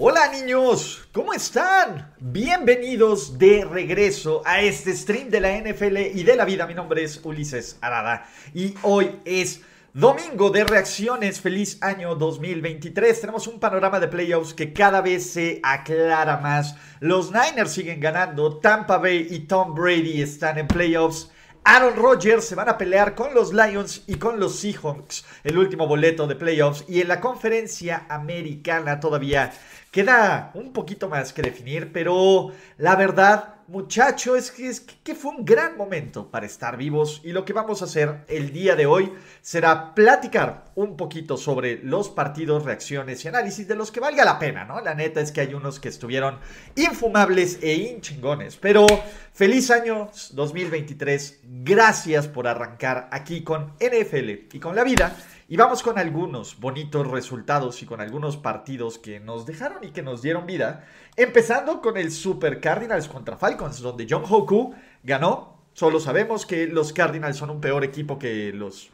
Hola niños, ¿cómo están? Bienvenidos de regreso a este stream de la NFL y de la vida. Mi nombre es Ulises Arada y hoy es domingo de reacciones. Feliz año 2023. Tenemos un panorama de playoffs que cada vez se aclara más. Los Niners siguen ganando. Tampa Bay y Tom Brady están en playoffs. Aaron Rodgers se van a pelear con los Lions y con los Seahawks el último boleto de playoffs y en la conferencia americana todavía Queda un poquito más que definir, pero la verdad, muchacho, es que, es que fue un gran momento para estar vivos y lo que vamos a hacer el día de hoy será platicar un poquito sobre los partidos, reacciones y análisis de los que valga la pena, ¿no? La neta es que hay unos que estuvieron infumables e inchingones, pero feliz año 2023, gracias por arrancar aquí con NFL y con la vida. Y vamos con algunos bonitos resultados y con algunos partidos que nos dejaron y que nos dieron vida. Empezando con el Super Cardinals contra Falcons, donde John Hoku ganó. Solo sabemos que los Cardinals son un peor equipo que los,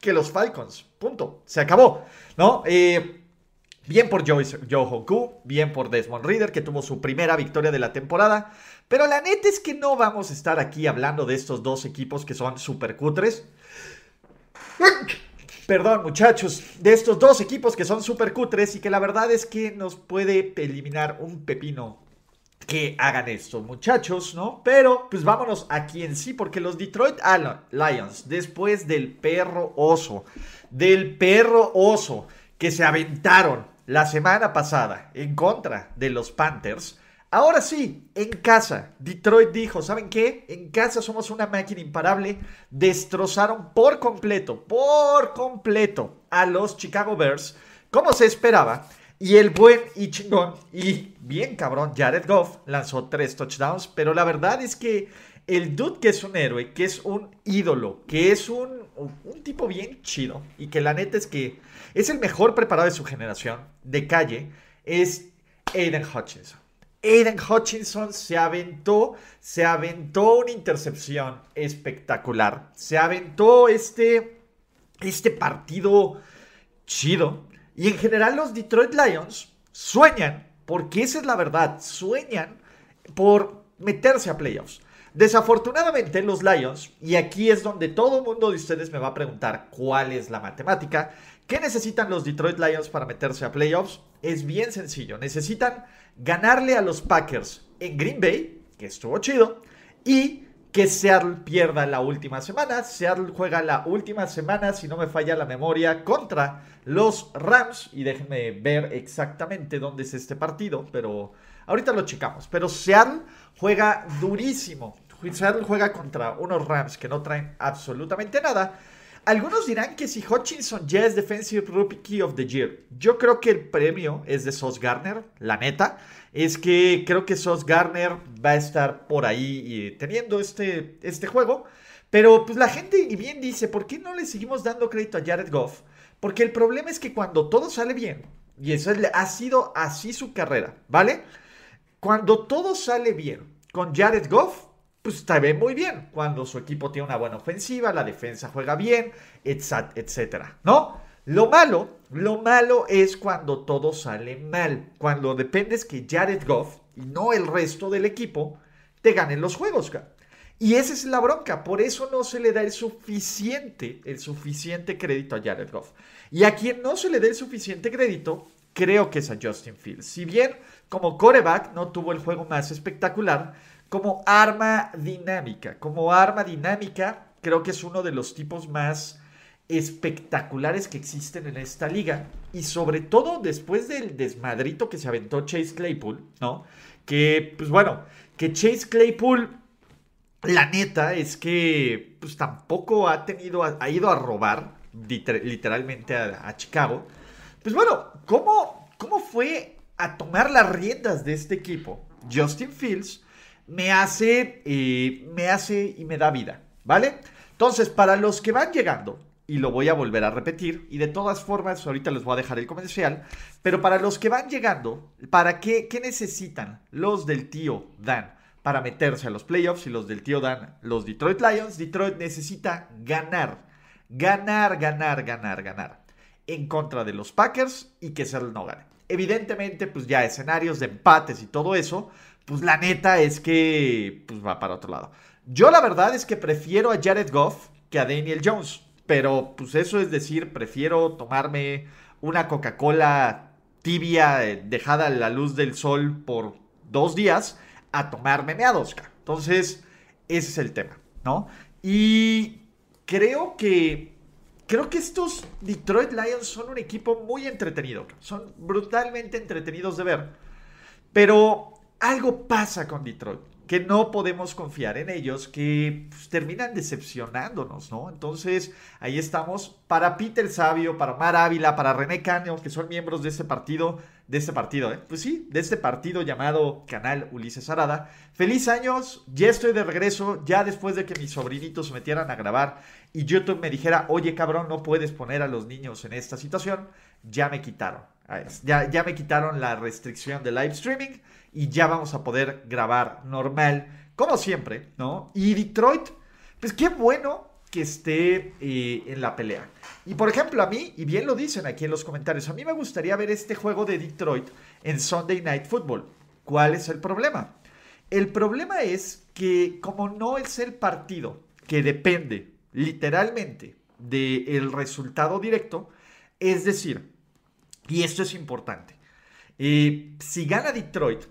que los Falcons. Punto. Se acabó. ¿No? Eh, bien por Joe, Joe Hoku, bien por Desmond Reader, que tuvo su primera victoria de la temporada. Pero la neta es que no vamos a estar aquí hablando de estos dos equipos que son super cutres perdón muchachos, de estos dos equipos que son súper cutres y que la verdad es que nos puede eliminar un pepino que hagan esto, muchachos, ¿no? Pero pues vámonos aquí en sí, porque los Detroit Lions, después del perro oso, del perro oso que se aventaron la semana pasada en contra de los Panthers, Ahora sí, en casa, Detroit dijo, ¿saben qué? En casa somos una máquina imparable. Destrozaron por completo, por completo a los Chicago Bears, como se esperaba. Y el buen y chingón y bien cabrón Jared Goff lanzó tres touchdowns, pero la verdad es que el dude que es un héroe, que es un ídolo, que es un, un tipo bien chido y que la neta es que es el mejor preparado de su generación de calle, es Aiden Hutchinson. Aiden Hutchinson se aventó, se aventó una intercepción espectacular. Se aventó este, este partido chido. Y en general los Detroit Lions sueñan, porque esa es la verdad, sueñan por meterse a playoffs. Desafortunadamente los Lions, y aquí es donde todo el mundo de ustedes me va a preguntar cuál es la matemática, ¿qué necesitan los Detroit Lions para meterse a playoffs? Es bien sencillo, necesitan ganarle a los Packers en Green Bay, que estuvo chido, y que Seattle pierda la última semana. Seattle juega la última semana, si no me falla la memoria, contra los Rams. Y déjenme ver exactamente dónde es este partido, pero ahorita lo checamos. Pero Seattle juega durísimo. Seattle juega contra unos Rams que no traen absolutamente nada. Algunos dirán que si Hutchinson ya es Defensive Rookie of the Year, yo creo que el premio es de Sos Garner, la neta. Es que creo que Sos Garner va a estar por ahí teniendo este, este juego. Pero pues la gente y bien dice, ¿por qué no le seguimos dando crédito a Jared Goff? Porque el problema es que cuando todo sale bien, y eso ha sido así su carrera, ¿vale? Cuando todo sale bien con Jared Goff, pues está bien, muy bien. Cuando su equipo tiene una buena ofensiva, la defensa juega bien, etcétera, ¿no? Lo malo, lo malo es cuando todo sale mal. Cuando dependes que Jared Goff y no el resto del equipo te ganen los juegos. Y esa es la bronca. Por eso no se le da el suficiente, el suficiente crédito a Jared Goff. Y a quien no se le dé el suficiente crédito, creo que es a Justin Fields. Si bien como coreback no tuvo el juego más espectacular, como arma dinámica. Como arma dinámica, creo que es uno de los tipos más espectaculares que existen en esta liga. Y sobre todo después del desmadrito que se aventó Chase Claypool, ¿no? Que, pues bueno, que Chase Claypool, la neta es que, pues tampoco ha tenido, ha ido a robar literalmente a, Chicago. Pues bueno, ¿cómo, cómo fue a tomar las riendas de este equipo? Justin Fields me hace, eh, me hace y me da vida, ¿vale? Entonces, para los que van llegando, y lo voy a volver a repetir, y de todas formas, ahorita les voy a dejar el comercial, pero para los que van llegando, ¿para qué, necesitan los del tío Dan? Para meterse a los playoffs y los del tío Dan, los Detroit Lions, Detroit necesita ganar, ganar, ganar, ganar, ganar en contra de los Packers y que Seattle no gane. Evidentemente, pues ya escenarios de empates y todo eso, pues la neta es que pues va para otro lado. Yo la verdad es que prefiero a Jared Goff que a Daniel Jones, pero pues eso es decir, prefiero tomarme una Coca-Cola tibia eh, dejada a la luz del sol por dos días a tomarme meadosca. Entonces, ese es el tema, ¿no? Y creo que creo que estos Detroit Lions son un equipo muy entretenido. Son brutalmente entretenidos de ver. Pero algo pasa con Detroit, que no podemos confiar en ellos, que pues, terminan decepcionándonos, ¿no? Entonces, ahí estamos. Para Peter Sabio, para Mar Ávila, para René Canio, que son miembros de este partido, de este partido, ¿eh? Pues sí, de este partido llamado Canal Ulises Arada. Feliz años, ya estoy de regreso, ya después de que mis sobrinitos se metieran a grabar y YouTube me dijera, oye cabrón, no puedes poner a los niños en esta situación, ya me quitaron. Ya, ya me quitaron la restricción de live streaming y ya vamos a poder grabar normal, como siempre, ¿no? Y Detroit, pues qué bueno que esté eh, en la pelea. Y por ejemplo, a mí, y bien lo dicen aquí en los comentarios, a mí me gustaría ver este juego de Detroit en Sunday Night Football. ¿Cuál es el problema? El problema es que como no es el partido que depende literalmente del resultado directo, es decir, y esto es importante, eh, si gana Detroit,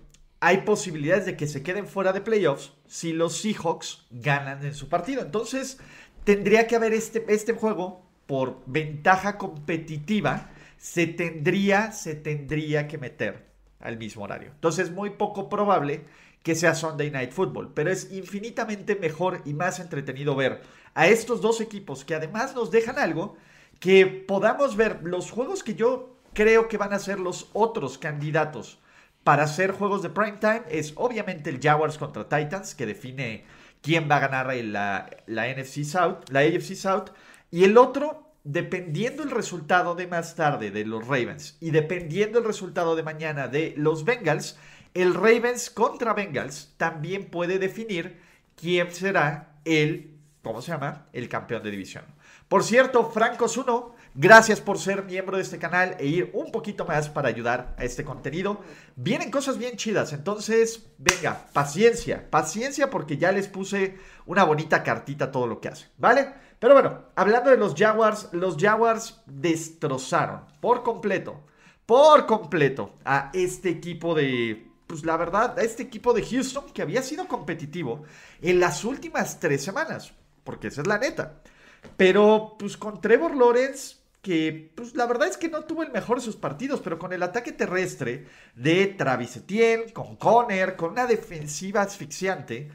hay posibilidades de que se queden fuera de playoffs si los Seahawks ganan en su partido. Entonces, tendría que haber este, este juego por ventaja competitiva, se tendría, se tendría que meter al mismo horario. Entonces, es muy poco probable que sea Sunday Night Football, pero es infinitamente mejor y más entretenido ver a estos dos equipos que además nos dejan algo que podamos ver los juegos que yo creo que van a ser los otros candidatos para hacer juegos de prime time es obviamente el Jaguars contra Titans, que define quién va a ganar la, NFC South, la AFC South. Y el otro, dependiendo el resultado de más tarde de los Ravens y dependiendo el resultado de mañana de los Bengals, el Ravens contra Bengals también puede definir quién será el, ¿cómo se llama? El campeón de división. Por cierto, Francos 1 Gracias por ser miembro de este canal e ir un poquito más para ayudar a este contenido. Vienen cosas bien chidas, entonces venga, paciencia, paciencia porque ya les puse una bonita cartita todo lo que hacen, ¿vale? Pero bueno, hablando de los Jaguars, los Jaguars destrozaron por completo, por completo a este equipo de pues la verdad, a este equipo de Houston que había sido competitivo en las últimas tres semanas, porque esa es la neta. Pero pues con Trevor Lawrence que pues la verdad es que no tuvo el mejor de sus partidos, pero con el ataque terrestre de Travis Etienne, con Conner, con una defensiva asfixiante,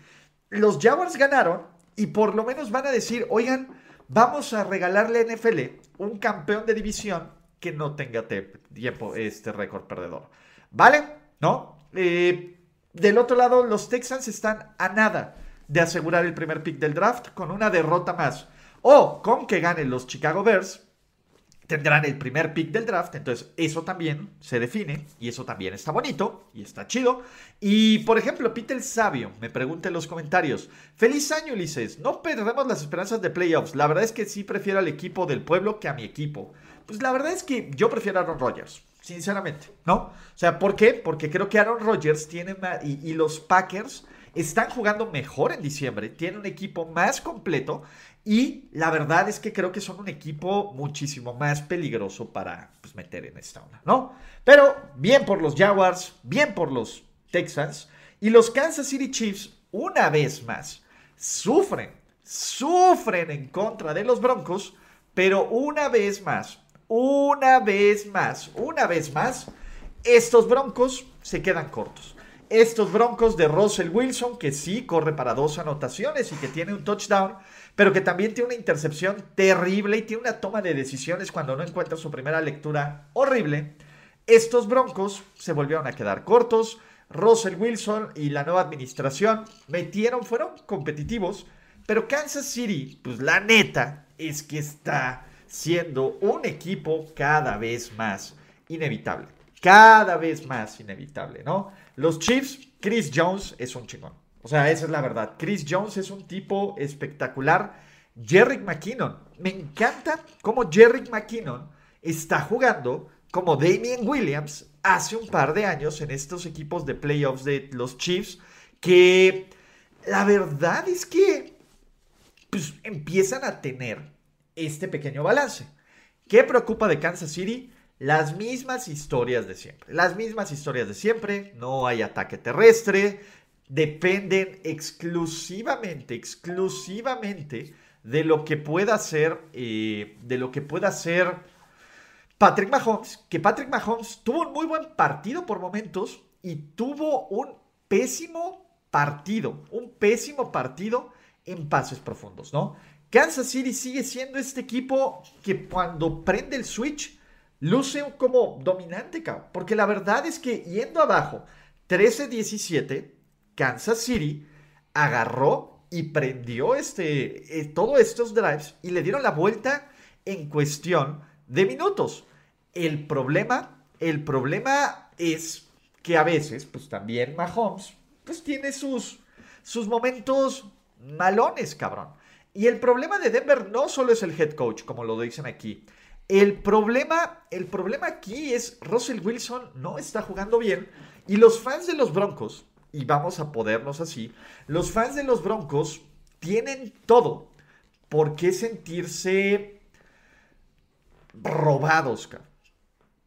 los Jaguars ganaron y por lo menos van a decir, oigan, vamos a regalarle a NFL un campeón de división que no tenga tiempo este récord perdedor. ¿Vale? ¿No? Eh, del otro lado, los Texans están a nada de asegurar el primer pick del draft con una derrota más. O con que ganen los Chicago Bears tendrán el primer pick del draft, entonces eso también se define y eso también está bonito y está chido. Y por ejemplo, Peter Sabio me pregunta en los comentarios, feliz año Ulises, no perdemos las esperanzas de playoffs, la verdad es que sí prefiero al equipo del pueblo que a mi equipo. Pues la verdad es que yo prefiero a Aaron Rodgers, sinceramente, ¿no? O sea, ¿por qué? Porque creo que Aaron Rodgers tiene y, y los Packers están jugando mejor en diciembre, tienen un equipo más completo y la verdad es que creo que son un equipo muchísimo más peligroso para pues, meter en esta onda, ¿no? Pero bien por los Jaguars, bien por los Texans y los Kansas City Chiefs, una vez más, sufren, sufren en contra de los Broncos, pero una vez más, una vez más, una vez más, estos Broncos se quedan cortos. Estos Broncos de Russell Wilson, que sí corre para dos anotaciones y que tiene un touchdown, pero que también tiene una intercepción terrible y tiene una toma de decisiones cuando no encuentra su primera lectura horrible. Estos Broncos se volvieron a quedar cortos. Russell Wilson y la nueva administración metieron, fueron competitivos, pero Kansas City, pues la neta es que está siendo un equipo cada vez más inevitable. Cada vez más inevitable, ¿no? Los Chiefs, Chris Jones es un chingón. O sea, esa es la verdad. Chris Jones es un tipo espectacular. Jerry McKinnon. Me encanta cómo Jerry McKinnon está jugando como Damien Williams hace un par de años en estos equipos de playoffs de los Chiefs. Que la verdad es que pues, empiezan a tener este pequeño balance. ¿Qué preocupa de Kansas City? Las mismas historias de siempre. Las mismas historias de siempre. No hay ataque terrestre. Dependen exclusivamente, exclusivamente de lo que pueda hacer, eh, de lo que pueda hacer Patrick Mahomes. Que Patrick Mahomes tuvo un muy buen partido por momentos y tuvo un pésimo partido. Un pésimo partido en pases profundos, ¿no? Kansas City sigue siendo este equipo que cuando prende el switch luce como dominante, cabrón. Porque la verdad es que yendo abajo, 13-17, Kansas City agarró y prendió este, eh, todos estos drives y le dieron la vuelta en cuestión de minutos. El problema, el problema es que a veces, pues también Mahomes, pues tiene sus, sus momentos malones, cabrón. Y el problema de Denver no solo es el head coach, como lo dicen aquí. El problema, el problema aquí es Russell Wilson no está jugando bien y los fans de los Broncos, y vamos a podernos así, los fans de los Broncos tienen todo por qué sentirse robados,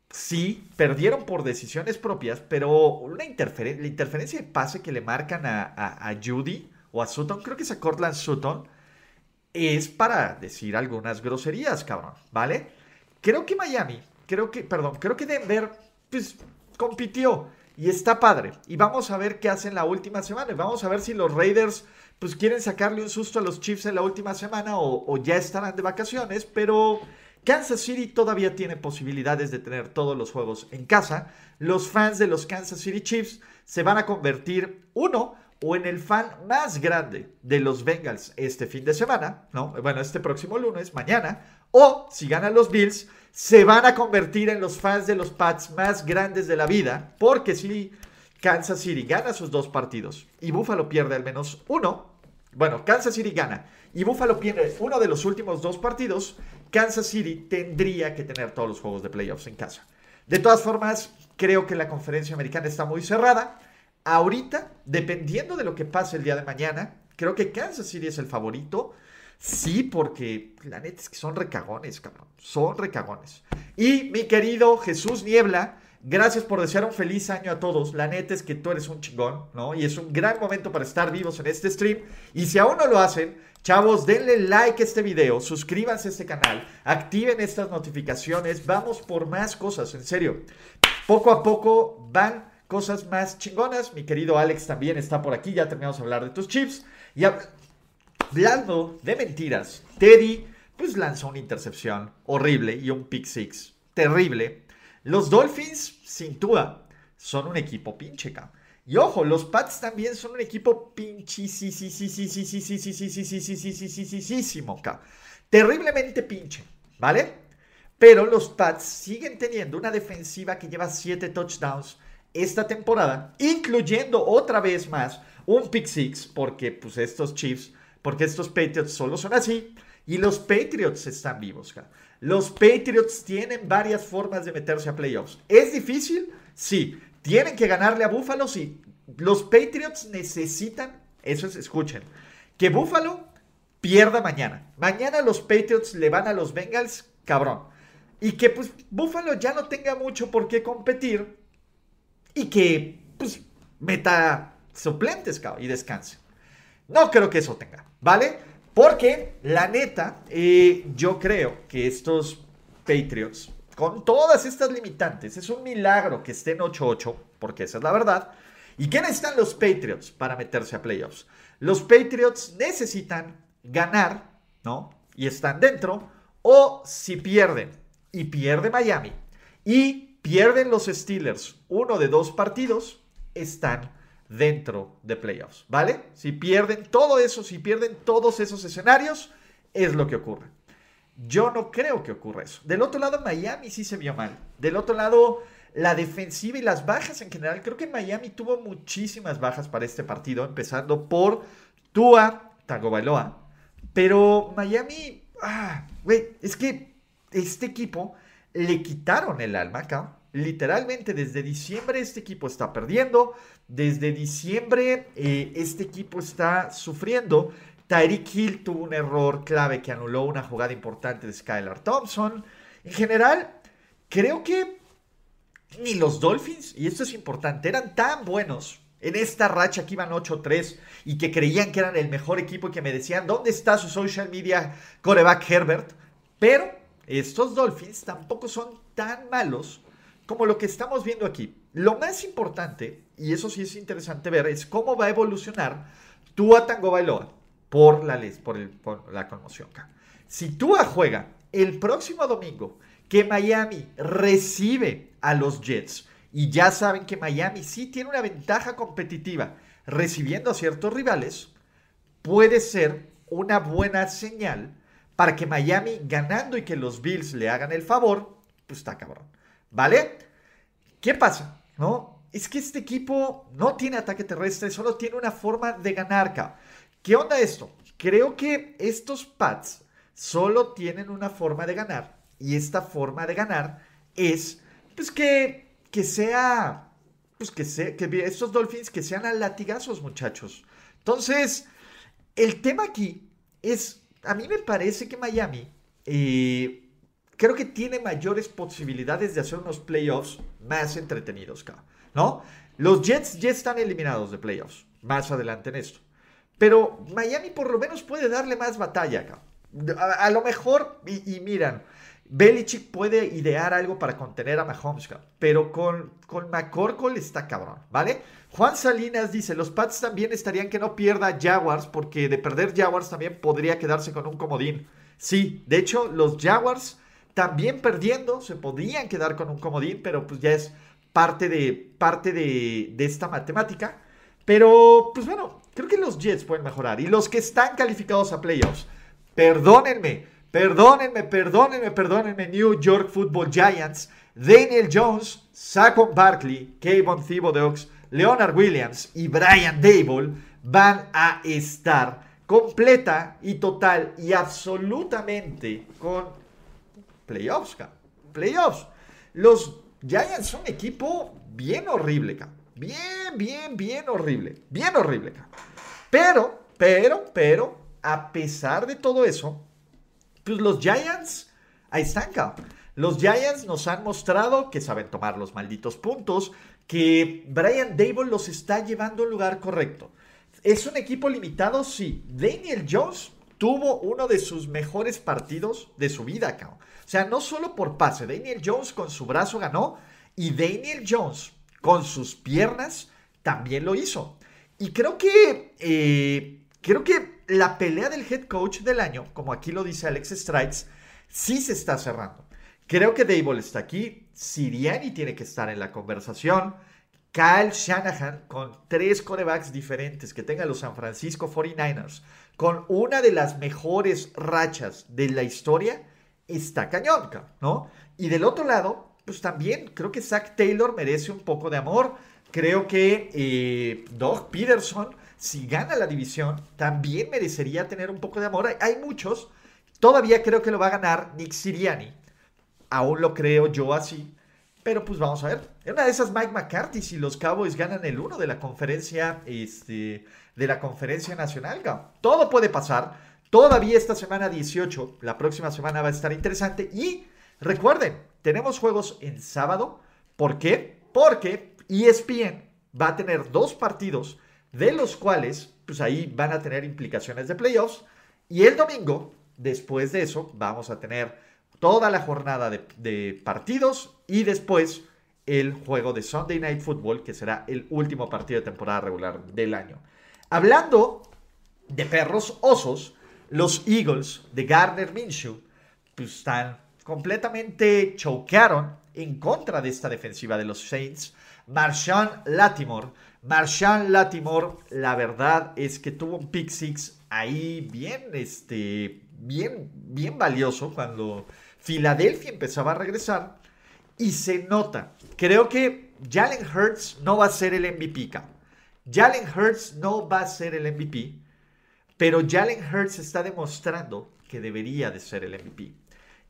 Sí, perdieron por decisiones propias, pero una la interferencia de pase que le marcan a, a Judy o a Sutton, creo que es a Cortland Sutton, es para decir algunas groserías, cabrón, ¿vale? Creo que Miami, creo que, perdón, creo que Denver, pues compitió y está padre. Y vamos a ver qué hacen la última semana. Vamos a ver si los Raiders, pues quieren sacarle un susto a los Chiefs en la última semana o, o ya estarán de vacaciones. Pero Kansas City todavía tiene posibilidades de tener todos los juegos en casa. Los fans de los Kansas City Chiefs se van a convertir, uno, o en el fan más grande de los Bengals este fin de semana, ¿no? Bueno, este próximo lunes, mañana, o si ganan los Bills, se van a convertir en los fans de los Pats más grandes de la vida, porque si Kansas City gana sus dos partidos y Buffalo pierde al menos uno, bueno, Kansas City gana y Buffalo pierde uno de los últimos dos partidos, Kansas City tendría que tener todos los juegos de playoffs en casa. De todas formas, creo que la conferencia americana está muy cerrada. Ahorita, dependiendo de lo que pase el día de mañana, creo que Kansas City es el favorito. Sí, porque la neta es que son recagones, cabrón. Son recagones. Y mi querido Jesús Niebla, gracias por desear un feliz año a todos. La neta es que tú eres un chingón, ¿no? Y es un gran momento para estar vivos en este stream. Y si aún no lo hacen, chavos, denle like a este video, suscríbanse a este canal, activen estas notificaciones. Vamos por más cosas, en serio. Poco a poco van cosas más chingonas. Mi querido Alex también está por aquí. Ya terminamos de hablar de tus chips. Y hablando de mentiras, Teddy pues lanzó una intercepción horrible y un pick six terrible. Los Dolphins, sin duda, son un equipo pinche, Y ojo, los Pats también son un equipo pinchísimo, Terriblemente pinche, ¿vale? Pero los Pats siguen teniendo una defensiva que lleva 7 touchdowns esta temporada, incluyendo otra vez más un pick six, porque pues estos Chiefs, porque estos Patriots solo son así, y los Patriots están vivos. Los Patriots tienen varias formas de meterse a playoffs. ¿Es difícil? Sí. ¿Tienen que ganarle a Buffalo? Sí. Los Patriots necesitan, eso es, escuchen, que Buffalo pierda mañana. Mañana los Patriots le van a los Bengals, cabrón. Y que pues Buffalo ya no tenga mucho por qué competir y que pues meta suplentes cabrón, y descanse. No creo que eso tenga, ¿vale? Porque la neta, eh, yo creo que estos Patriots, con todas estas limitantes, es un milagro que estén 8-8, porque esa es la verdad. ¿Y qué necesitan los Patriots para meterse a playoffs? Los Patriots necesitan ganar, ¿no? Y están dentro. O si pierden y pierde Miami y pierden los Steelers uno de dos partidos, están dentro de playoffs, ¿vale? Si pierden todo eso, si pierden todos esos escenarios, es lo que ocurre. Yo no creo que ocurra eso. Del otro lado, Miami sí se vio mal. Del otro lado, la defensiva y las bajas en general. Creo que Miami tuvo muchísimas bajas para este partido, empezando por Tua Tagovailoa. Pero Miami, ah, güey, es que este equipo le quitaron el alma acá. Literalmente desde diciembre este equipo está perdiendo. Desde diciembre eh, este equipo está sufriendo. Tyreek Hill tuvo un error clave que anuló una jugada importante de Skylar Thompson. En general, creo que ni los Dolphins, y esto es importante, eran tan buenos en esta racha que iban 8-3 y que creían que eran el mejor equipo y que me decían, ¿dónde está su social media coreback Herbert? Pero estos Dolphins tampoco son tan malos como lo que estamos viendo aquí. Lo más importante, y eso sí es interesante ver, es cómo va a evolucionar Tua Tango Bailoa por la, por, por la conmoción. Si Tua juega el próximo domingo que Miami recibe a los Jets, y ya saben que Miami sí tiene una ventaja competitiva recibiendo a ciertos rivales, puede ser una buena señal para que Miami ganando y que los Bills le hagan el favor, pues está cabrón. ¿Vale? ¿Qué pasa? ¿No? Es que este equipo no tiene ataque terrestre, solo tiene una forma de ganar. ¿Qué onda esto? Creo que estos Pats solo tienen una forma de ganar y esta forma de ganar es pues que, que sea pues que, sea, que estos Dolphins que sean a latigazos, muchachos. Entonces, el tema aquí es, a mí me parece que Miami eh, creo que tiene mayores posibilidades de hacer unos playoffs más entretenidos, ¿no? Los Jets ya están eliminados de playoffs, más adelante en esto. Pero Miami por lo menos puede darle más batalla acá. A, lo mejor, y, miran, Belichick puede idear algo para contener a Mahomes, pero con, con McCorkle está cabrón, ¿vale? Juan Salinas dice, los Pats también estarían que no pierda Jaguars, porque de perder Jaguars también podría quedarse con un comodín. Sí, de hecho, los Jaguars también perdiendo se podrían quedar con un comodín, pero pues ya es parte de, parte de, de esta matemática. Pero, pues bueno, creo que los Jets pueden mejorar. Y los que están calificados a playoffs, perdónenme, perdónenme, perdónenme, perdónenme, New York Football Giants, Daniel Jones, Saquon Barkley, Kayvon Thibodeaux, Leonard Williams y Brian Dable van a estar completa y total y absolutamente con playoffs, Playoffs. Los Giants son un equipo bien horrible, Bien, bien, bien horrible. Bien horrible, Pero, pero, pero, a pesar de todo eso, pues los Giants, ahí están, Los Giants nos han mostrado que saben tomar los malditos puntos, que Brian Dable los está llevando al lugar correcto. ¿Es un equipo limitado? Sí. Daniel Jones tuvo uno de sus mejores partidos de su vida, cabrón. O sea, no solo por pase, Daniel Jones con su brazo ganó y Daniel Jones con sus piernas también lo hizo. Y creo que, eh, creo que la pelea del head coach del año, como aquí lo dice Alex Strides, sí se está cerrando. Creo que Dable está aquí, Siriani tiene que estar en la conversación. Kyle Shanahan con tres corebacks diferentes que tenga los San Francisco 49ers, con una de las mejores rachas de la historia, está cañón, ¿no? Y del otro lado, pues también creo que Zach Taylor merece un poco de amor. Creo que eh, Doug Peterson, si gana la división, también merecería tener un poco de amor. Hay, hay muchos. Todavía creo que lo va a ganar Nick Siriani. Aún lo creo yo así. Pero pues vamos a ver. En una de esas Mike McCarthy si los Cowboys ganan el 1 de la conferencia este, de la conferencia nacional. Todo puede pasar. Todavía esta semana 18, la próxima semana va a estar interesante. Y recuerden, tenemos juegos en sábado. ¿Por qué? Porque ESPN va a tener dos partidos de los cuales pues ahí van a tener implicaciones de playoffs. Y el domingo, después de eso, vamos a tener toda la jornada de, partidos y después el juego de Sunday Night Football, que será el último partido de temporada regular del año. Hablando de perros osos, los Eagles de Gardner Minshew pues, están completamente choquearon en contra de esta defensiva de los Saints. Marshawn Latimore. Marshawn Latimore, la verdad es que tuvo un pick six ahí bien, este, bien, bien valioso cuando Filadelfia empezaba a regresar. Y se nota. Creo que Jalen Hurts no va a ser el MVP. Jalen Hurts no va a ser el MVP. Pero Jalen Hurts está demostrando que debería de ser el MVP.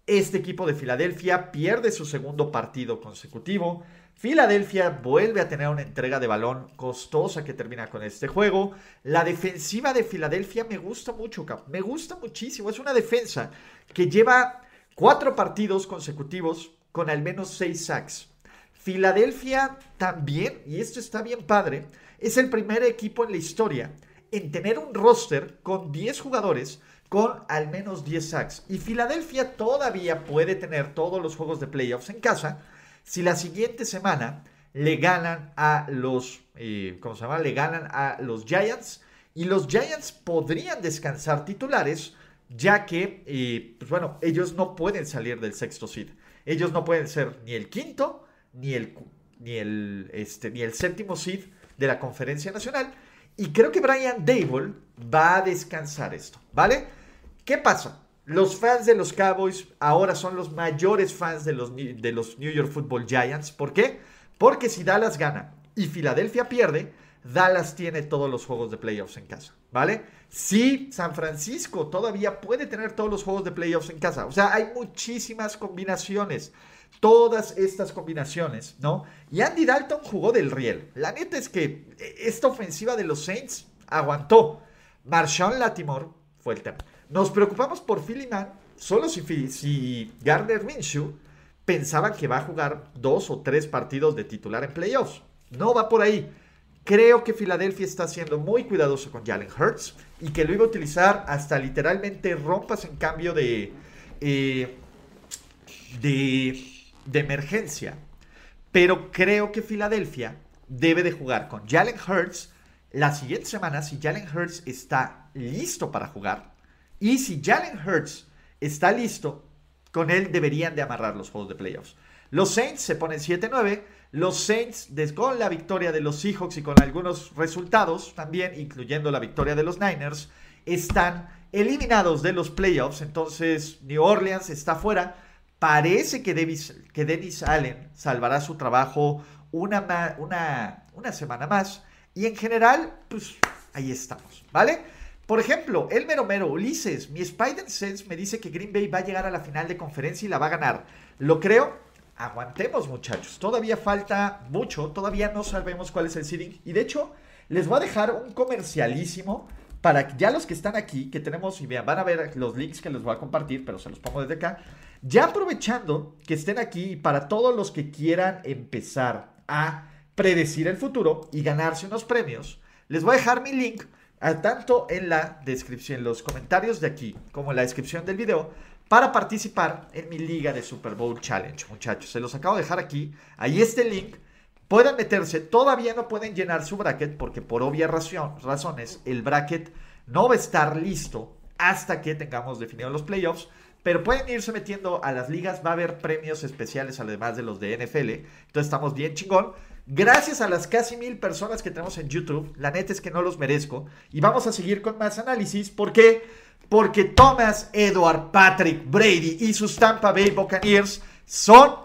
Este equipo de Filadelfia pierde su segundo partido consecutivo. Filadelfia vuelve a tener una entrega de balón costosa que termina con este juego. La defensiva de Filadelfia me gusta mucho, me gusta muchísimo. Es una defensa que lleva cuatro partidos consecutivos con al menos seis sacks. Filadelfia también, y esto está bien padre, es el primer equipo en la historia en tener un roster con 10 jugadores con al menos 10 sacks. Y Filadelfia todavía puede tener todos los juegos de playoffs en casa si la siguiente semana le ganan a los, eh, ¿cómo se llama? Le ganan a los Giants. Y los Giants podrían descansar titulares, ya que, eh, pues bueno, ellos no pueden salir del sexto seed. Ellos no pueden ser ni el quinto, ni el, ni el, este, ni el séptimo seed de la conferencia nacional. Y creo que Brian Dable va a descansar esto, ¿vale? ¿Qué pasa? Los fans de los Cowboys ahora son los mayores fans de los, de los New York Football Giants. ¿Por qué? Porque si Dallas gana y Filadelfia pierde, Dallas tiene todos los juegos de playoffs en casa, ¿vale? Si San Francisco todavía puede tener todos los juegos de playoffs en casa. O sea, hay muchísimas combinaciones. Todas estas combinaciones, ¿no? Y Andy Dalton jugó del riel. La neta es que esta ofensiva de los Saints aguantó. Marshawn Latimore fue el tema. Nos preocupamos por Philly Man solo si, Gardner Minshew pensaban que va a jugar dos o tres partidos de titular en playoffs. No va por ahí. Creo que Filadelfia está siendo muy cuidadoso con Jalen Hurts y que lo iba a utilizar hasta literalmente rompas en cambio de, eh, de, de emergencia. Pero creo que Filadelfia debe de jugar con Jalen Hurts la siguiente semana si Jalen Hurts está listo para jugar y si Jalen Hurts está listo, con él deberían de amarrar los juegos de playoffs. Los Saints se ponen 7-9. Los Saints, con la victoria de los Seahawks y con algunos resultados también, incluyendo la victoria de los Niners, están eliminados de los playoffs. Entonces, New Orleans está fuera. Parece que, Dennis Allen salvará su trabajo una semana más. Y en general, pues ahí estamos, ¿vale? Por ejemplo, el mero mero, Ulises, mi Spider Sense me dice que Green Bay va a llegar a la final de conferencia y la va a ganar. ¿Lo creo? Aguantemos, muchachos. Todavía falta mucho, todavía no sabemos cuál es el seeding. Y de hecho, les voy a dejar un comercialísimo para ya los que están aquí, que tenemos, y vean, van a ver los links que les voy a compartir, pero se los pongo desde acá. Ya aprovechando que estén aquí, para todos los que quieran empezar a predecir el futuro y ganarse unos premios, les voy a dejar mi link tanto en la descripción, en los comentarios de aquí, como en la descripción del video, para participar en mi liga de Super Bowl Challenge, muchachos. Se los acabo de dejar aquí. Ahí está el link. Pueden meterse. Todavía no pueden llenar su bracket porque por obvias razones el bracket no va a estar listo hasta que tengamos definidos los playoffs. Pero pueden irse metiendo a las ligas. Va a haber premios especiales además de los de NFL. Entonces estamos bien chingón. Gracias a las casi mil personas que tenemos en YouTube, la neta es que no los merezco. Y vamos a seguir con más análisis. ¿Por qué? Porque Thomas Edward Patrick Brady y sus Tampa Bay Buccaneers son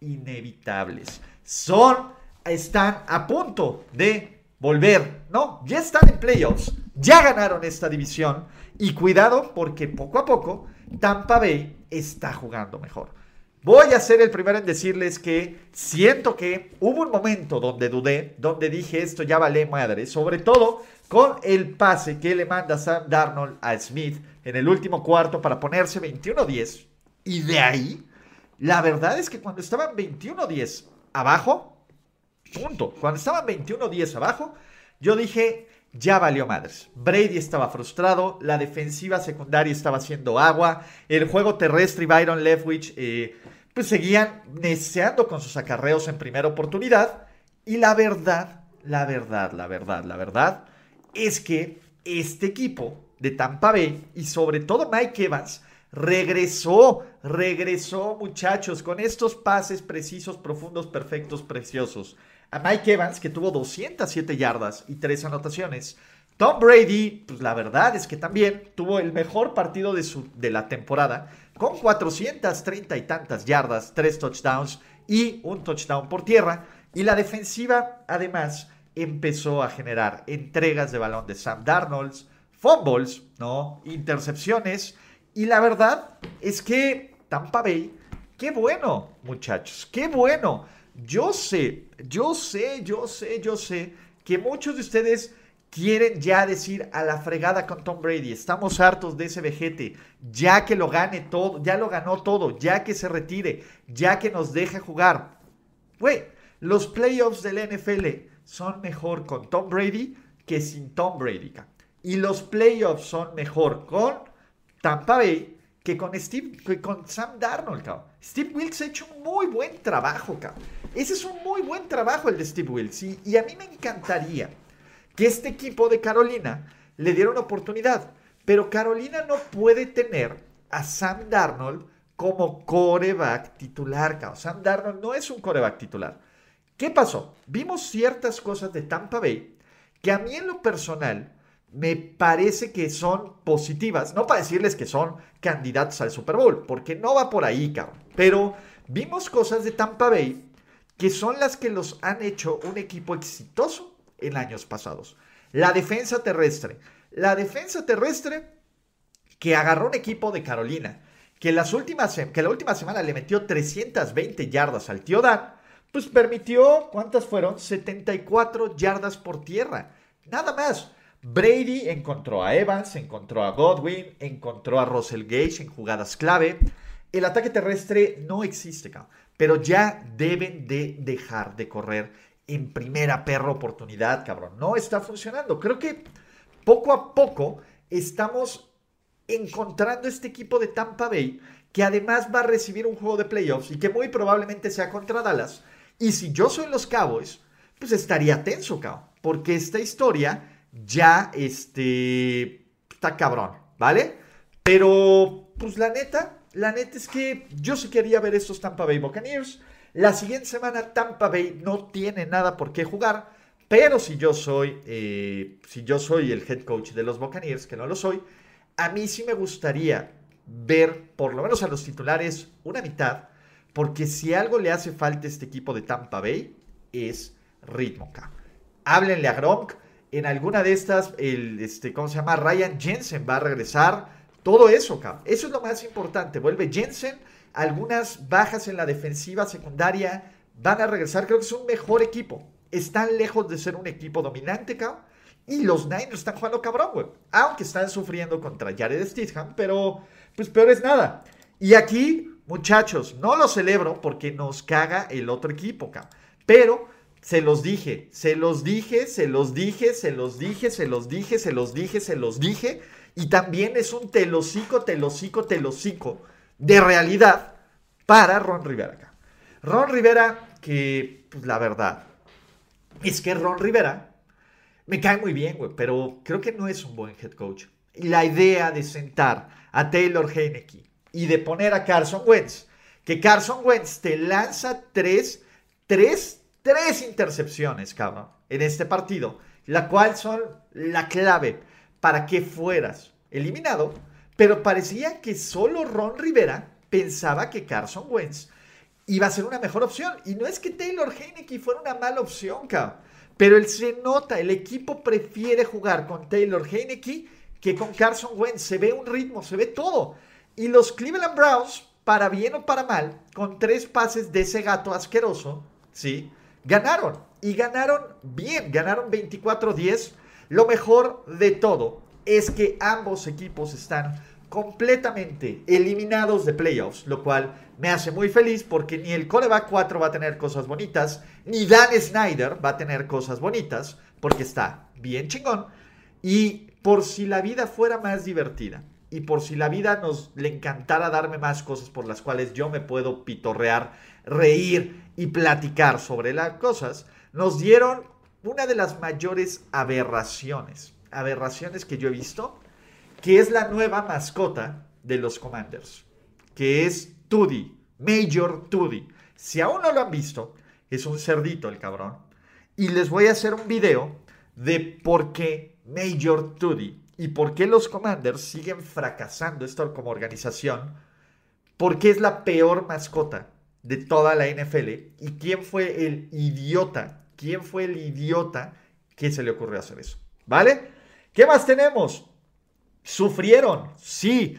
inevitables. Son, están a punto de volver. No, ya están en playoffs. Ya ganaron esta división. Y cuidado porque poco a poco Tampa Bay está jugando mejor. Voy a ser el primero en decirles que siento que hubo un momento donde dudé, donde dije esto ya vale madre, sobre todo con el pase que le manda Sam Darnold a Smith en el último cuarto para ponerse 21-10. Y de ahí, la verdad es que cuando estaban 21-10 abajo, punto, cuando estaban 21-10 abajo, yo dije, ya valió madres. Brady estaba frustrado, la defensiva secundaria estaba haciendo agua, el juego terrestre y Byron Leftwich, eh, pues seguían neceando con sus acarreos en primera oportunidad. Y la verdad, la verdad, la verdad, la verdad, es que este equipo de Tampa Bay y sobre todo Mike Evans regresó, regresó muchachos con estos pases precisos, profundos, perfectos, preciosos. A Mike Evans que tuvo 207 yardas y 3 anotaciones. Tom Brady, pues la verdad es que también tuvo el mejor partido de, su, de la temporada con 430 y tantas yardas, 3 touchdowns y un touchdown por tierra. Y la defensiva además empezó a generar entregas de balón de Sam Darnold, fumbles, ¿no? Intercepciones. Y la verdad es que Tampa Bay, qué bueno, muchachos, qué bueno. Yo sé, yo sé, yo sé, yo sé que muchos de ustedes quieren ya decir a la fregada con Tom Brady. Estamos hartos de ese vejete. Ya que lo gane todo, ya lo ganó todo, ya que se retire, ya que nos deje jugar. Güey, los playoffs del NFL son mejor con Tom Brady que sin Tom Brady. Y los playoffs son mejor con Tampa Bay que con, Steve, con Sam Darnold. Steve Wilkes ha hecho un muy buen trabajo. Ese es un muy buen trabajo el de Steve Wilkes. Y, a mí me encantaría que este equipo de Carolina le diera una oportunidad. Pero Carolina no puede tener a Sam Darnold como coreback titular. Sam Darnold no es un coreback titular. ¿Qué pasó? Vimos ciertas cosas de Tampa Bay que a mí en lo personal me parece que son positivas. No para decirles que son candidatos al Super Bowl, porque no va por ahí, cabrón. Pero vimos cosas de Tampa Bay que son las que los han hecho un equipo exitoso en años pasados. La defensa terrestre. La defensa terrestre que agarró un equipo de Carolina, que, las últimas, que la última semana le metió 320 yardas al tío Dan, pues permitió, ¿cuántas fueron? 74 yardas por tierra. Nada más. Brady encontró a Evans, encontró a Godwin, encontró a Russell Gage en jugadas clave. El ataque terrestre no existe. Pero ya deben de dejar de correr en primera perra oportunidad, cabrón. No está funcionando. Creo que poco a poco estamos encontrando este equipo de Tampa Bay que además va a recibir un juego de playoffs y que muy probablemente sea contra Dallas. Y si yo soy los Cowboys, pues estaría tenso, cabrón. Porque esta historia ya este, está cabrón, ¿vale? Pero, pues la neta, la neta es que yo sí quería ver estos Tampa Bay Buccaneers. La siguiente semana Tampa Bay no tiene nada por qué jugar, pero si yo soy, eh, si yo soy el head coach de los Buccaneers, que no lo soy, a mí sí me gustaría ver por lo menos a los titulares una mitad, porque si algo le hace falta a este equipo de Tampa Bay es ritmo. Háblenle a Gronk. En alguna de estas, el, este, ¿cómo se llama? Ryan Jensen va a regresar. Todo eso, Eso es lo más importante. Vuelve Jensen algunas bajas en la defensiva secundaria van a regresar. Creo que es un mejor equipo. Están lejos de ser un equipo dominante, cabrón. Y los Niners están jugando cabrón, güey. Aunque están sufriendo contra Jared Stidham, pero pues peor es nada. Y aquí, muchachos, no lo celebro porque nos caga el otro equipo, cabrón. Pero se los dije, se los dije, se los dije, se los dije, se los dije, se los dije, se los dije. Y también es un telocico, telocico, telocico de realidad para Ron Rivera. Ron Rivera, que pues, la verdad es que Ron Rivera me cae muy bien, güey, pero creo que no es un buen head coach. Y la idea de sentar a Taylor Heineke y de poner a Carson Wentz, que Carson Wentz te lanza tres, tres, tres intercepciones, cabrón, en este partido, la cual son la clave para que fueras eliminado pero parecía que solo Ron Rivera pensaba que Carson Wentz iba a ser una mejor opción. Y no es que Taylor Heineke fuera una mala opción, cabrón. Pero él se nota, el equipo prefiere jugar con Taylor Heineke que con Carson Wentz. Se ve un ritmo, se ve todo. Y los Cleveland Browns, para bien o para mal, con tres pases de ese gato asqueroso, ¿sí? Ganaron. Y ganaron bien, ganaron 24-10. Lo mejor de todo es que ambos equipos están completamente eliminados de playoffs, lo cual me hace muy feliz porque ni el coreback 4 va a tener cosas bonitas, ni Dan Snyder va a tener cosas bonitas, porque está bien chingón. Y por si la vida fuera más divertida, y por si la vida nos le encantara darme más cosas por las cuales yo me puedo pitorrear, reír y platicar sobre las cosas, nos dieron una de las mayores aberraciones, aberraciones que yo he visto, que es la nueva mascota de los Commanders, que es Tudi, Major Tudi. Si aún no lo han visto, es un cerdito el cabrón. Y les voy a hacer un video de por qué Major Tudi y por qué los Commanders siguen fracasando esto como organización, porque es la peor mascota de toda la NFL y quién fue el idiota, quién fue el idiota que se le ocurrió hacer eso, ¿vale? ¿Qué más tenemos? Sufrieron, sí,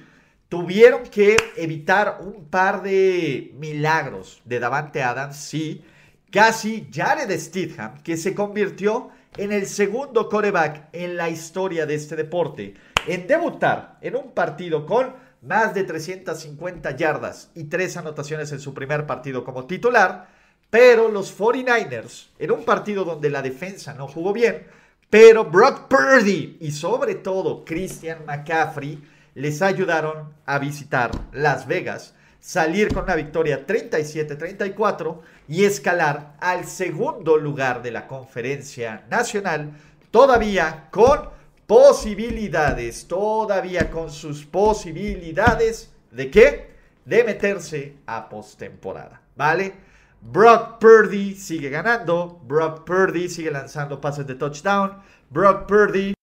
tuvieron que evitar un par de milagros de Davante Adams, sí, casi Jared Stidham, que se convirtió en el segundo coreback en la historia de este deporte en debutar en un partido con más de 350 yardas y tres anotaciones en su primer partido como titular, pero los 49ers, en un partido donde la defensa no jugó bien, pero Brock Purdy y sobre todo Christian McCaffrey les ayudaron a visitar Las Vegas, salir con una victoria 37-34 y escalar al segundo lugar de la conferencia nacional, todavía con posibilidades, todavía con sus posibilidades de qué? De meterse a postemporada, ¿vale? Brock Purdy sigue ganando, Brock Purdy sigue lanzando pases de touchdown, Brock Purdy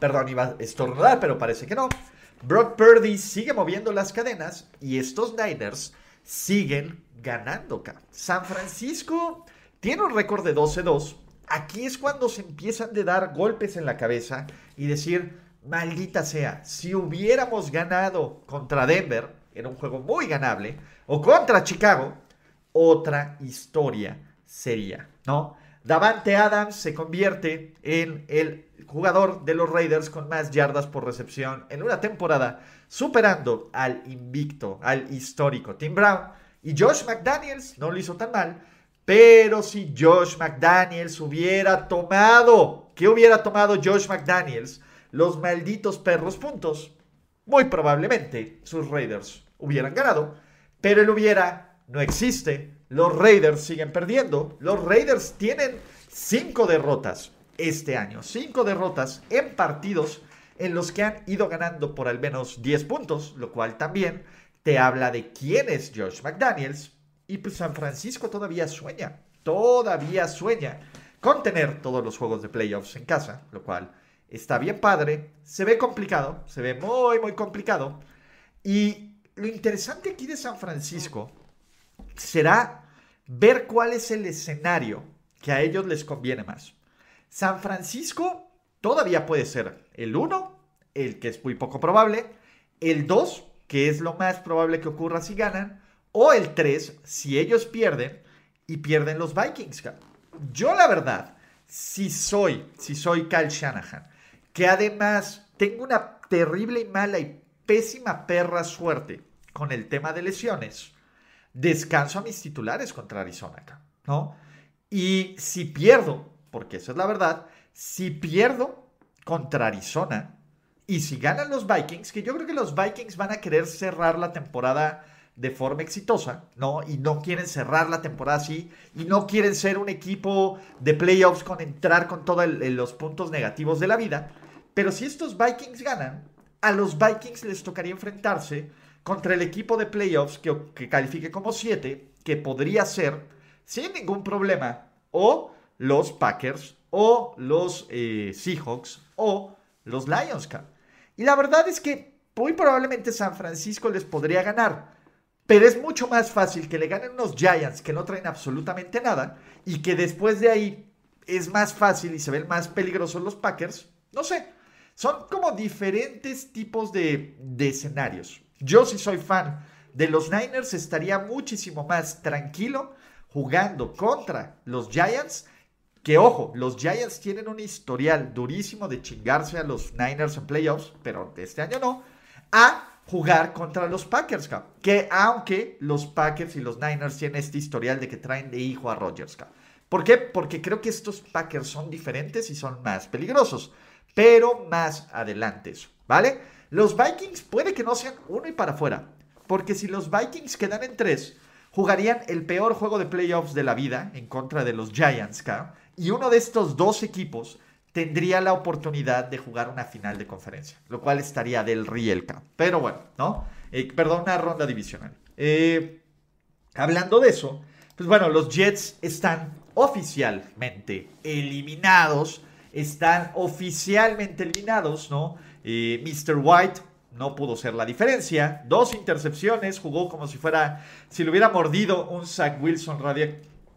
Perdón, iba a estornudar, pero parece que no. Brock Purdy sigue moviendo las cadenas y estos Niners siguen ganando. San Francisco tiene un récord de 12-2. Aquí es cuando se empiezan de dar golpes en la cabeza y decir, maldita sea, si hubiéramos ganado contra Denver, en un juego muy ganable, o contra Chicago, otra historia sería, ¿no? Davante Adams se convierte en el jugador de los Raiders con más yardas por recepción en una temporada, superando al invicto, al histórico Tim Brown. Y Josh McDaniels no lo hizo tan mal, pero si Josh McDaniels hubiera tomado, ¿qué hubiera tomado Josh McDaniels? Los malditos perros puntos. Muy probablemente sus Raiders hubieran ganado, pero el hubiera no existe. Los Raiders siguen perdiendo. Los Raiders tienen cinco derrotas este año. Cinco derrotas en partidos en los que han ido ganando por al menos 10 puntos, lo cual también te habla de quién es Josh McDaniels. Y pues San Francisco todavía sueña, todavía sueña con tener todos los juegos de playoffs en casa, lo cual está bien padre, se ve complicado, se ve muy, muy complicado. Y lo interesante aquí de San Francisco será ver cuál es el escenario que a ellos les conviene más. San Francisco todavía puede ser el 1, el que es muy poco probable, el 2, que es lo más probable que ocurra si ganan, o el 3, si ellos pierden y pierden los Vikings. Yo la verdad, si soy, si soy Kyle Shanahan, que además tengo una terrible y mala y pésima perra suerte con el tema de lesiones, descanso a mis titulares contra Arizona, ¿no? Y si pierdo, porque esa es la verdad, si pierdo contra Arizona y si ganan los Vikings, que yo creo que los Vikings van a querer cerrar la temporada de forma exitosa, ¿no? Y no quieren cerrar la temporada así, y no quieren ser un equipo de playoffs con entrar con todos los puntos negativos de la vida. Pero si estos Vikings ganan, a los Vikings les tocaría enfrentarse contra el equipo de playoffs que, que califique como 7, que podría ser, sin ningún problema, o los Packers o los eh, Seahawks o los Lions. Y la verdad es que muy probablemente San Francisco les podría ganar. Pero es mucho más fácil que le ganen unos Giants que no traen absolutamente nada y que después de ahí es más fácil y se ven más peligrosos los Packers. No sé, son como diferentes tipos de, de escenarios. Yo si soy fan de los Niners estaría muchísimo más tranquilo jugando contra los Giants que ojo, los Giants tienen un historial durísimo de chingarse a los Niners en playoffs, pero este año no, a jugar contra los Packers, que aunque los Packers y los Niners tienen este historial de que traen de hijo a Rodgers. ¿Por qué? Porque creo que estos Packers son diferentes y son más peligrosos. pero más adelante eso, ¿vale? Los Vikings puede que no sean uno y para afuera, porque si los Vikings quedan en tres, jugarían el peor juego de playoffs de la vida en contra de los Giants, y uno de estos dos equipos tendría la oportunidad de jugar una final de conferencia, lo cual estaría del Rielka. Pero bueno, ¿no? Eh, perdón, una ronda divisional. Eh, hablando de eso, pues bueno, los Jets están oficialmente eliminados. Están oficialmente eliminados, ¿no? Eh, Mr. White no pudo ser la diferencia. Dos intercepciones, jugó como si fuera, si le hubiera mordido un Zach Wilson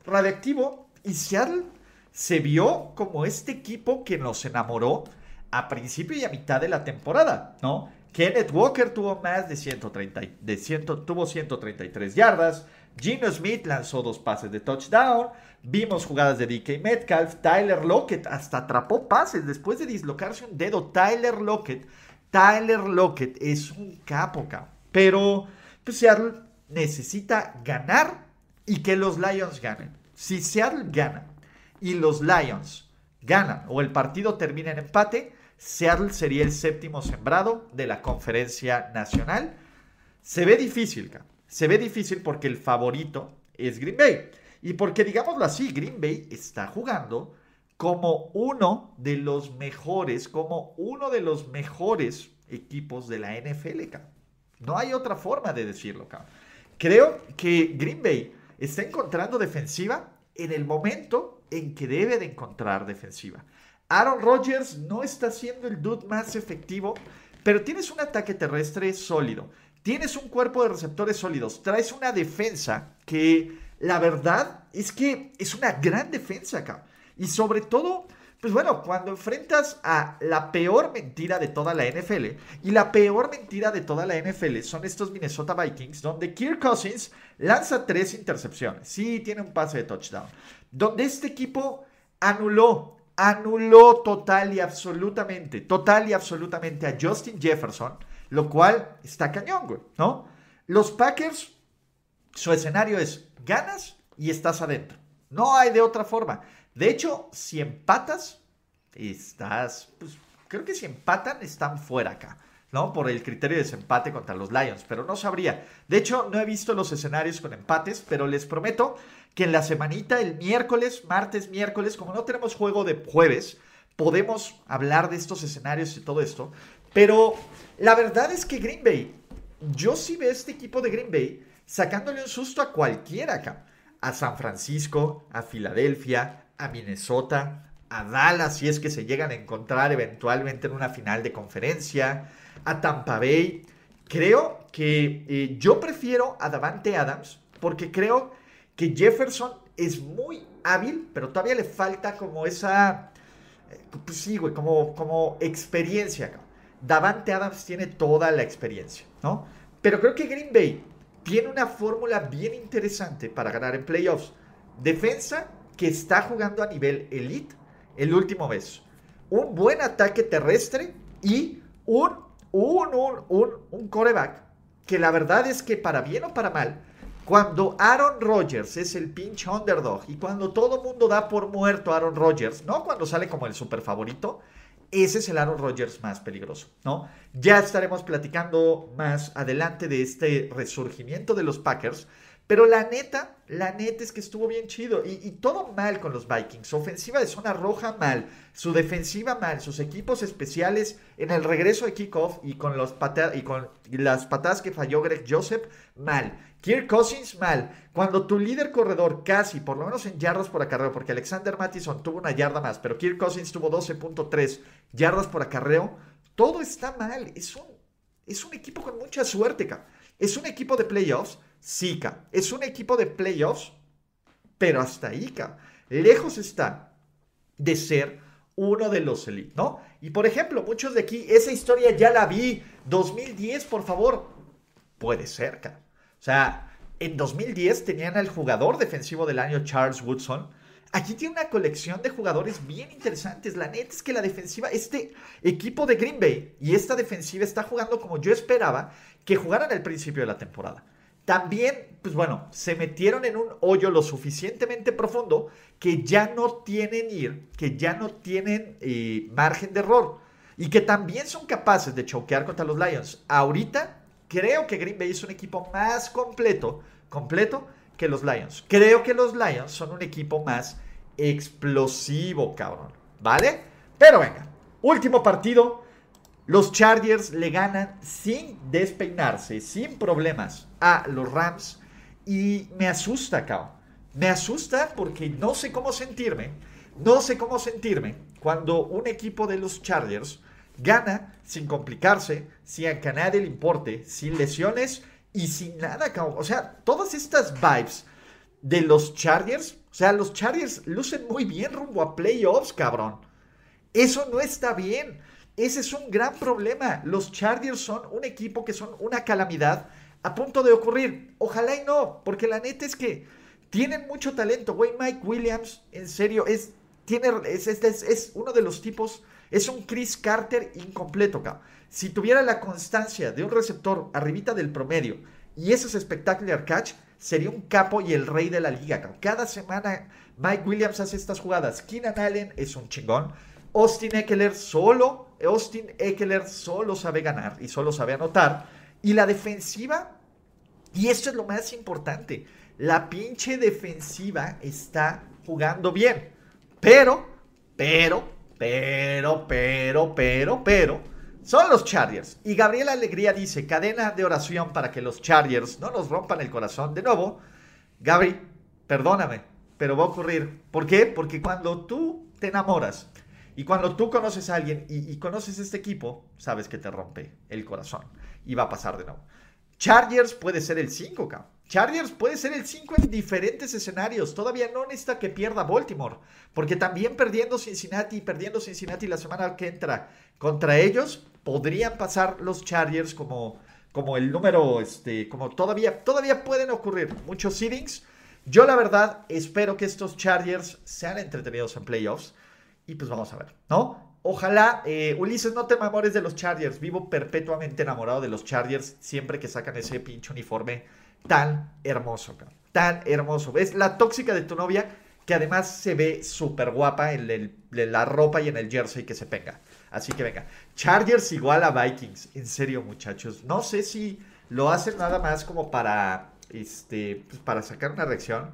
radiactivo. Y Seattle se vio como este equipo que nos enamoró a principio y a mitad de la temporada, ¿no? Kenneth Walker tuvo más de 130, de 100, tuvo 133 yardas. Gino Smith lanzó dos pases de touchdown. Vimos jugadas de DK Metcalf. Tyler Lockett hasta atrapó pases después de dislocarse un dedo. Tyler Lockett. Tyler Lockett es un capo, capo. Pero pues, Seattle necesita ganar y que los Lions ganen. Si Seattle gana y los Lions ganan o el partido termina en empate, Seattle sería el séptimo sembrado de la conferencia nacional. Se ve difícil, se ve difícil porque el favorito es Green Bay. Y porque, digámoslo así, Green Bay está jugando como uno de los mejores, como uno de los mejores equipos de la NFL. No hay otra forma de decirlo. Creo que Green Bay está encontrando defensiva en el momento en que debe de encontrar defensiva. Aaron Rodgers no está siendo el dude más efectivo, pero tienes un ataque terrestre sólido, tienes un cuerpo de receptores sólidos, traes una defensa que la verdad es que es una gran defensa acá. Y sobre todo, pues bueno, cuando enfrentas a la peor mentira de toda la NFL, y la peor mentira de toda la NFL son estos Minnesota Vikings, donde Kirk Cousins lanza tres intercepciones. Sí, tiene un pase de touchdown donde este equipo anuló, anuló total y absolutamente, total y absolutamente a Justin Jefferson, lo cual está cañón, güey, ¿no? Los Packers, su escenario es ganas y estás adentro. No hay de otra forma. De hecho, si empatas, estás, pues creo que si empatan, están fuera acá. ¿no? Por el criterio de desempate contra los Lions, pero no sabría. De hecho, no he visto los escenarios con empates, pero les prometo que en la semanita, el miércoles, martes, miércoles, como no tenemos juego de jueves, podemos hablar de estos escenarios y todo esto. Pero la verdad es que Green Bay, yo sí veo este equipo de Green Bay sacándole un susto a cualquiera acá. A San Francisco, a Filadelfia, a Minnesota, a Dallas, si es que se llegan a encontrar eventualmente en una final de conferencia, a Tampa Bay. Creo que eh, yo prefiero a Davante Adams porque creo que Jefferson es muy hábil, pero todavía le falta como esa, eh, pues sí, güey, como, como experiencia. Davante Adams tiene toda la experiencia, ¿no? Pero creo que Green Bay tiene una fórmula bien interesante para ganar en playoffs. Defensa que está jugando a nivel elite el último mes. Un buen ataque terrestre y un, un, un, un, un coreback que la verdad es que para bien o para mal cuando Aaron Rodgers es el pinche underdog y cuando todo mundo da por muerto Aaron Rodgers, no cuando sale como el super favorito, ese es el Aaron Rodgers más peligroso, ¿no? Ya estaremos platicando más adelante de este resurgimiento de los Packers, pero la neta, la neta es que estuvo bien chido. Y, todo mal con los Vikings. Ofensiva de zona roja mal. Su defensiva mal. Sus equipos especiales en el regreso de kickoff y con, y con las patadas que falló Greg Joseph mal. Kirk Cousins mal. Cuando tu líder corredor casi, por lo menos en yardas por acarreo, porque Alexander Mattison tuvo una yarda más, pero Kirk Cousins tuvo 12.3 yardas por acarreo, todo está mal. Es un, es un equipo con mucha suerte, Es un equipo de playoffs Sí, Es un equipo de playoffs, pero hasta ahí, Lejos está de ser uno de los elite, ¿no? Y por ejemplo, muchos de aquí, esa historia ya la vi, 2010, por favor. Puede ser, cara. O sea, en 2010 tenían al jugador defensivo del año Charles Woodson. Aquí tiene una colección de jugadores bien interesantes. La neta es que la defensiva, este equipo de Green Bay y esta defensiva está jugando como yo esperaba que jugaran al principio de la temporada. También, pues bueno, se metieron en un hoyo lo suficientemente profundo que ya no tienen ir, que ya no tienen eh, margen de error. y que también son capaces de choquear contra los Lions. Ahorita creo que Green Bay es un equipo más completo, completo que los Lions. Creo que los Lions son un equipo más explosivo, cabrón. ¿Vale? Pero venga, último partido. Los Chargers le ganan sin despeinarse, sin problemas a los Rams. Y me asusta, cabrón. Me asusta porque no sé cómo sentirme. No sé cómo sentirme cuando un equipo de los Chargers gana sin complicarse, sin a nadie le importe, sin lesiones y sin nada, cabrón. O sea, todas estas vibes de los Chargers, o sea, los Chargers lucen muy bien rumbo a playoffs, cabrón. Eso no está bien. Ese es un gran problema. Los Chargers son un equipo que son una calamidad a punto de ocurrir. Ojalá y no, porque la neta es que tienen mucho talento. Güey, Mike Williams, en serio, es, tiene, es, es, uno de los tipos, es un Chris Carter incompleto. Si tuviera la constancia de un receptor arribita del promedio y esos spectacular catch, sería un capo y el rey de la liga. Cada semana Mike Williams hace estas jugadas. Keenan Allen es un chingón. Austin Eckler solo, Austin Eckler solo sabe ganar y solo sabe anotar. Y la defensiva, y esto es lo más importante, la pinche defensiva está jugando bien. Pero, pero, pero, pero, pero, pero, son los Chargers. Y Gabriel Alegría dice, cadena de oración para que los Chargers no nos rompan el corazón. De nuevo, Gabri, perdóname, pero va a ocurrir. ¿Por qué? Porque cuando tú te enamoras y cuando tú conoces a alguien y, y conoces este equipo, sabes que te rompe el corazón. Y va a pasar de nuevo. Chargers puede ser el 5, cabrón. Chargers puede ser el 5 en diferentes escenarios. Todavía no necesita que pierda Baltimore. Porque también perdiendo Cincinnati, perdiendo Cincinnati la semana que entra contra ellos, podrían pasar los Chargers como, como el número, este, como todavía, todavía pueden ocurrir muchos seedings. Yo la verdad espero que estos Chargers sean entretenidos en playoffs. Y pues vamos a ver, ¿no? Ojalá, eh, Ulises, no te enamores de los Chargers. Vivo perpetuamente enamorado de los Chargers siempre que sacan ese pinche uniforme tan hermoso, tan hermoso. Es la tóxica de tu novia que además se ve súper guapa en, la ropa y en el jersey que se pega. Así que venga, Chargers igual a Vikings. En serio, muchachos. No sé si lo hacen nada más como para, este, pues, para sacar una reacción.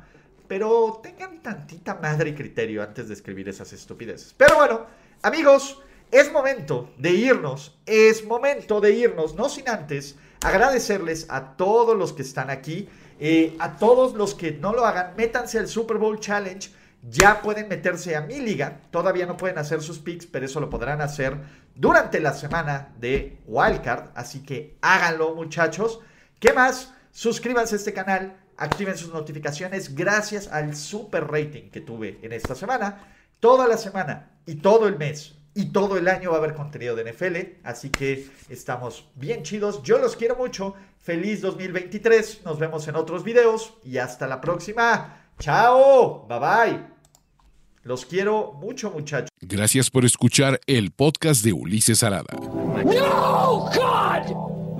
Pero tengan tantita madre y criterio antes de escribir esas estupideces. Pero bueno. Amigos, es momento de irnos, es momento de irnos, no sin antes agradecerles a todos los que están aquí, eh, a todos los que no lo hagan, métanse al Super Bowl Challenge, ya pueden meterse a mi liga, todavía no pueden hacer sus picks, pero eso lo podrán hacer durante la semana de Wildcard, así que háganlo muchachos. ¿Qué más? Suscríbanse a este canal, activen sus notificaciones, gracias al super rating que tuve en esta semana. Toda la semana y todo el mes y todo el año va a haber contenido de NFL, así que estamos bien chidos. Yo los quiero mucho. Feliz 2023. Nos vemos en otros videos y hasta la próxima. Chao. Bye bye. Los quiero mucho, muchachos. Gracias por escuchar el podcast de Ulises Arada. No!